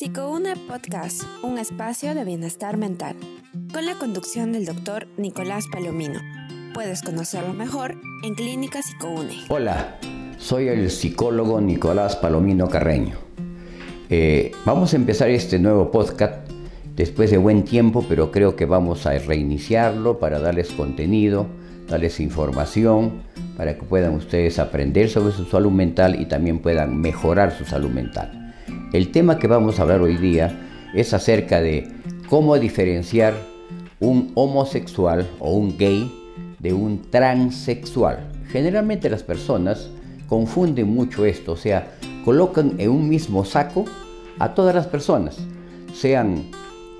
Psicoune Podcast, un espacio de bienestar mental, con la conducción del doctor Nicolás Palomino. Puedes conocerlo mejor en Clínica Psicoune. Hola, soy el psicólogo Nicolás Palomino Carreño. Eh, vamos a empezar este nuevo podcast después de buen tiempo, pero creo que vamos a reiniciarlo para darles contenido, darles información, para que puedan ustedes aprender sobre su salud mental y también puedan mejorar su salud mental. El tema que vamos a hablar hoy día es acerca de cómo diferenciar un homosexual o un gay de un transexual. Generalmente las personas confunden mucho esto, o sea, colocan en un mismo saco a todas las personas, sean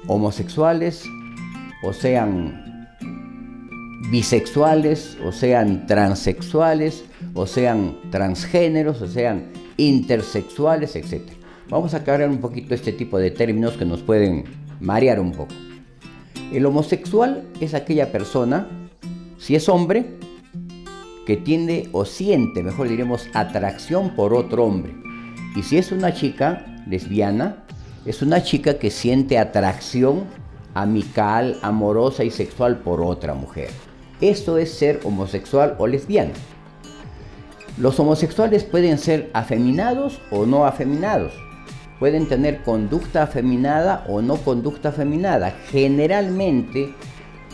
homosexuales o sean bisexuales o sean transexuales o sean transgéneros o sean intersexuales, etc. Vamos a aclarar un poquito este tipo de términos que nos pueden marear un poco. El homosexual es aquella persona, si es hombre, que tiene o siente, mejor diremos, atracción por otro hombre. Y si es una chica lesbiana, es una chica que siente atracción amical, amorosa y sexual por otra mujer. Esto es ser homosexual o lesbiana. Los homosexuales pueden ser afeminados o no afeminados pueden tener conducta afeminada o no conducta afeminada. Generalmente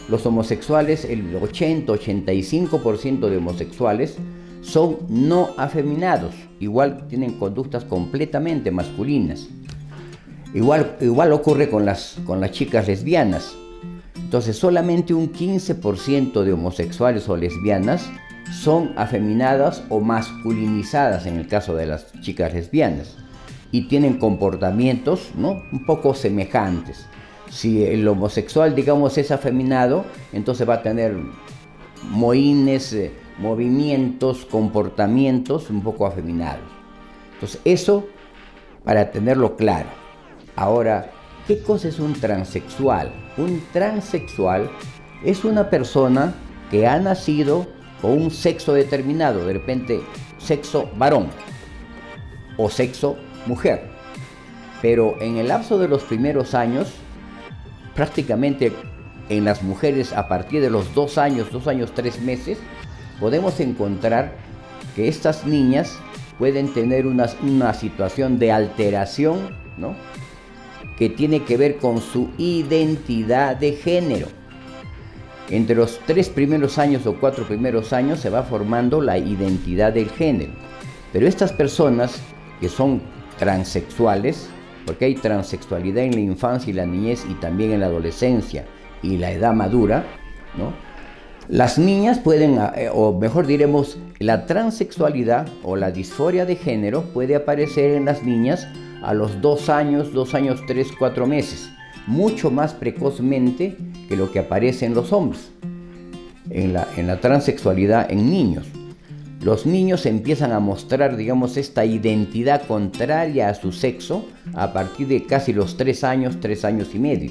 los homosexuales, el 80-85% de homosexuales son no afeminados, igual tienen conductas completamente masculinas. Igual, igual ocurre con las, con las chicas lesbianas. Entonces solamente un 15% de homosexuales o lesbianas son afeminadas o masculinizadas en el caso de las chicas lesbianas y tienen comportamientos ¿no? un poco semejantes. Si el homosexual, digamos, es afeminado, entonces va a tener moines, eh, movimientos, comportamientos un poco afeminados. Entonces, eso para tenerlo claro. Ahora, ¿qué cosa es un transexual? Un transexual es una persona que ha nacido con un sexo determinado, de repente sexo varón o sexo mujer. Pero en el lapso de los primeros años, prácticamente en las mujeres a partir de los dos años, dos años, tres meses, podemos encontrar que estas niñas pueden tener una, una situación de alteración, ¿no? Que tiene que ver con su identidad de género. Entre los tres primeros años o cuatro primeros años se va formando la identidad del género. Pero estas personas que son transexuales, porque hay transexualidad en la infancia y la niñez y también en la adolescencia y la edad madura, ¿no? Las niñas pueden, eh, o mejor diremos, la transexualidad o la disforia de género puede aparecer en las niñas a los dos años, dos años, tres, cuatro meses, mucho más precozmente que lo que aparece en los hombres, en la, en la transexualidad en niños los niños empiezan a mostrar, digamos, esta identidad contraria a su sexo a partir de casi los tres años, tres años y medio.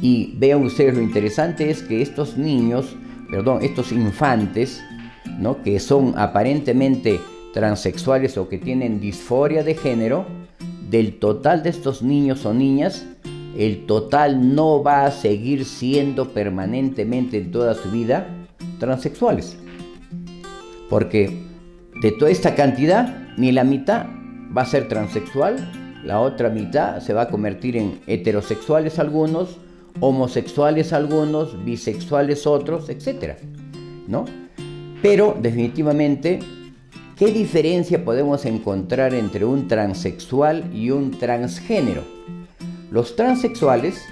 Y vean ustedes, lo interesante es que estos niños, perdón, estos infantes, ¿no? que son aparentemente transexuales o que tienen disforia de género, del total de estos niños o niñas, el total no va a seguir siendo permanentemente en toda su vida transexuales. Porque de toda esta cantidad, ni la mitad va a ser transexual, la otra mitad se va a convertir en heterosexuales algunos, homosexuales algunos, bisexuales otros, etc. ¿No? Pero definitivamente, ¿qué diferencia podemos encontrar entre un transexual y un transgénero? Los transexuales,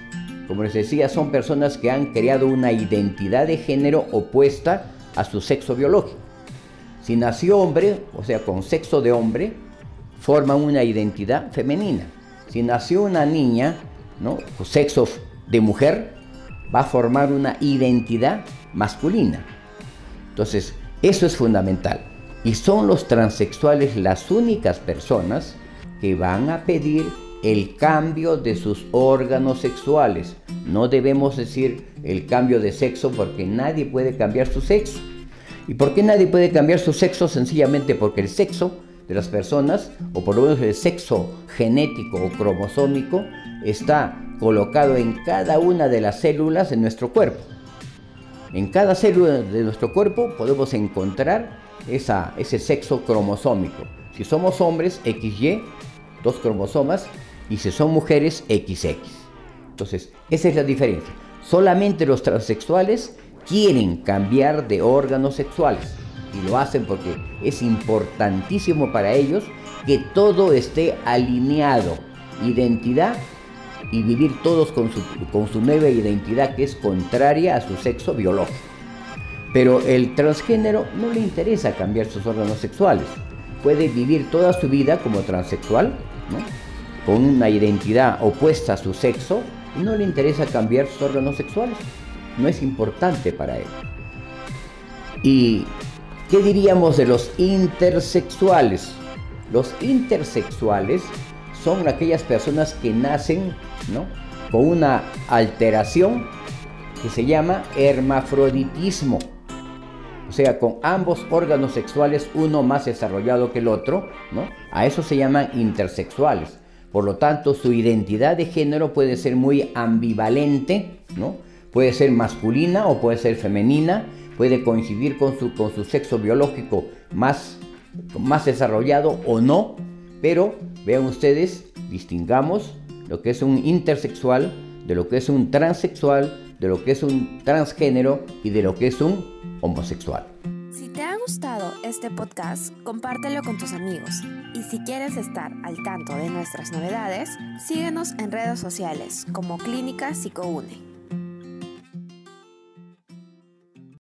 como les decía, son personas que han creado una identidad de género opuesta a su sexo biológico. Si nació hombre, o sea, con sexo de hombre, forma una identidad femenina. Si nació una niña, ¿no? Con sexo de mujer, va a formar una identidad masculina. Entonces, eso es fundamental. Y son los transexuales las únicas personas que van a pedir el cambio de sus órganos sexuales. No debemos decir el cambio de sexo porque nadie puede cambiar su sexo. ¿Y por qué nadie puede cambiar su sexo? Sencillamente porque el sexo de las personas, o por lo menos el sexo genético o cromosómico, está colocado en cada una de las células de nuestro cuerpo. En cada célula de nuestro cuerpo podemos encontrar esa, ese sexo cromosómico. Si somos hombres, XY, dos cromosomas, y si son mujeres, XX. Entonces, esa es la diferencia. Solamente los transexuales quieren cambiar de órganos sexuales y lo hacen porque es importantísimo para ellos que todo esté alineado, identidad y vivir todos con su, nueva identidad que es contraria a su sexo biológico. Pero el transgénero no le interesa cambiar sus órganos sexuales. Puede vivir toda su vida como transexual, con una identidad opuesta a su sexo, y no le interesa cambiar sus órganos sexuales. No es importante para él. ¿Y qué diríamos de los intersexuales? Los intersexuales son aquellas personas que nacen con una alteración que se llama hermafroditismo. O sea, con ambos órganos sexuales, uno más desarrollado que el otro, ¿no? A eso se llaman intersexuales. Por lo tanto, su identidad de género puede ser muy ambivalente, ¿no? Puede ser masculina o puede ser femenina, puede coincidir con su, con su sexo biológico más, más desarrollado o no, pero vean ustedes, distingamos lo que es un intersexual de lo que es un transexual, de lo que es un transgénero y de lo que es un homosexual. Si te ha gustado este podcast, compártelo con tus amigos. Y si quieres estar al tanto de nuestras novedades, síguenos en redes sociales como Clínica Psicoune.